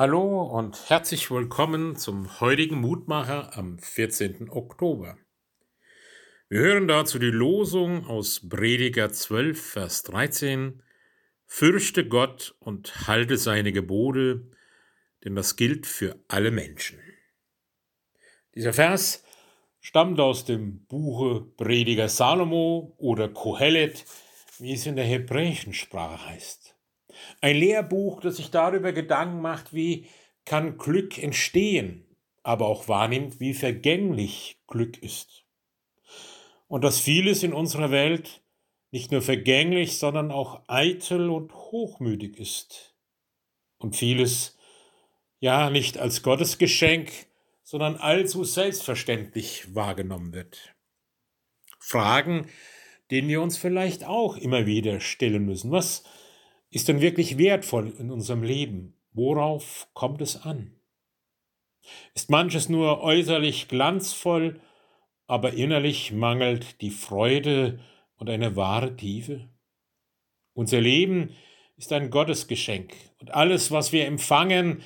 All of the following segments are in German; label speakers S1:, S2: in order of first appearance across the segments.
S1: Hallo und herzlich willkommen zum heutigen Mutmacher am 14. Oktober. Wir hören dazu die Losung aus Prediger 12, Vers 13. Fürchte Gott und halte seine Gebote, denn das gilt für alle Menschen. Dieser Vers stammt aus dem Buche Prediger Salomo oder Kohelet, wie es in der hebräischen Sprache heißt. Ein Lehrbuch, das sich darüber Gedanken macht, wie kann Glück entstehen, aber auch wahrnimmt, wie vergänglich Glück ist. Und dass vieles in unserer Welt nicht nur vergänglich, sondern auch eitel und hochmütig ist. Und vieles ja nicht als Gottesgeschenk, sondern allzu selbstverständlich wahrgenommen wird. Fragen, denen wir uns vielleicht auch immer wieder stellen müssen. Was ist denn wirklich wertvoll in unserem Leben? Worauf kommt es an? Ist manches nur äußerlich glanzvoll, aber innerlich mangelt die Freude und eine wahre Tiefe? Unser Leben ist ein Gottesgeschenk und alles, was wir empfangen,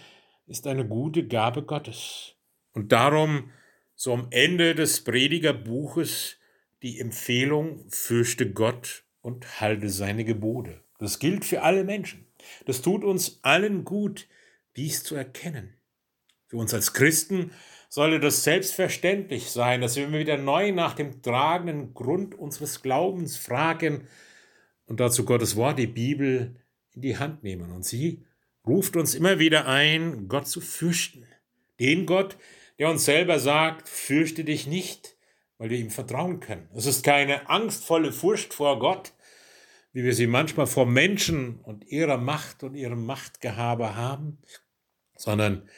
S1: ist eine gute Gabe Gottes. Und darum, so am Ende des Predigerbuches, die Empfehlung, fürchte Gott und halte seine Gebote. Das gilt für alle Menschen. Das tut uns allen gut, dies zu erkennen. Für uns als Christen sollte das selbstverständlich sein, dass wir wieder neu nach dem tragenden Grund unseres Glaubens fragen und dazu Gottes Wort, die Bibel, in die Hand nehmen. Und sie ruft uns immer wieder ein, Gott zu fürchten. Den Gott, der uns selber sagt, fürchte dich nicht, weil wir ihm vertrauen können. Es ist keine angstvolle Furcht vor Gott, wie wir sie manchmal vor Menschen und ihrer Macht und ihrem Machtgehabe haben, sondern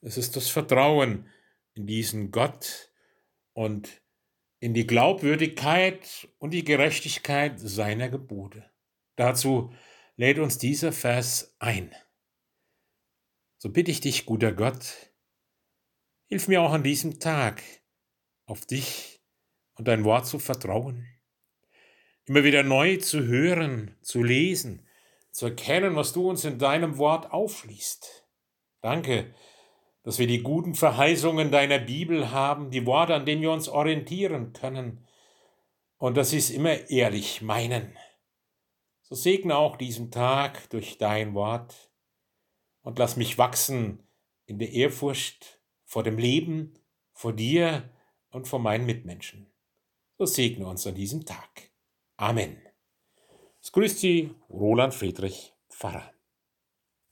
S1: es ist das Vertrauen in diesen Gott und in die Glaubwürdigkeit und die Gerechtigkeit seiner Gebote. Dazu lädt uns dieser Vers ein. So bitte ich dich, guter Gott, hilf mir auch an diesem Tag auf dich und dein Wort zu vertrauen immer wieder neu zu hören, zu lesen, zu erkennen, was du uns in deinem Wort aufschließt. Danke, dass wir die guten Verheißungen deiner Bibel haben, die Worte, an denen wir uns orientieren können und dass sie es immer ehrlich meinen. So segne auch diesen Tag durch dein Wort und lass mich wachsen in der Ehrfurcht vor dem Leben, vor dir und vor meinen Mitmenschen. So segne uns an diesem Tag. Amen. Es grüßt Sie Roland Friedrich Pfarrer.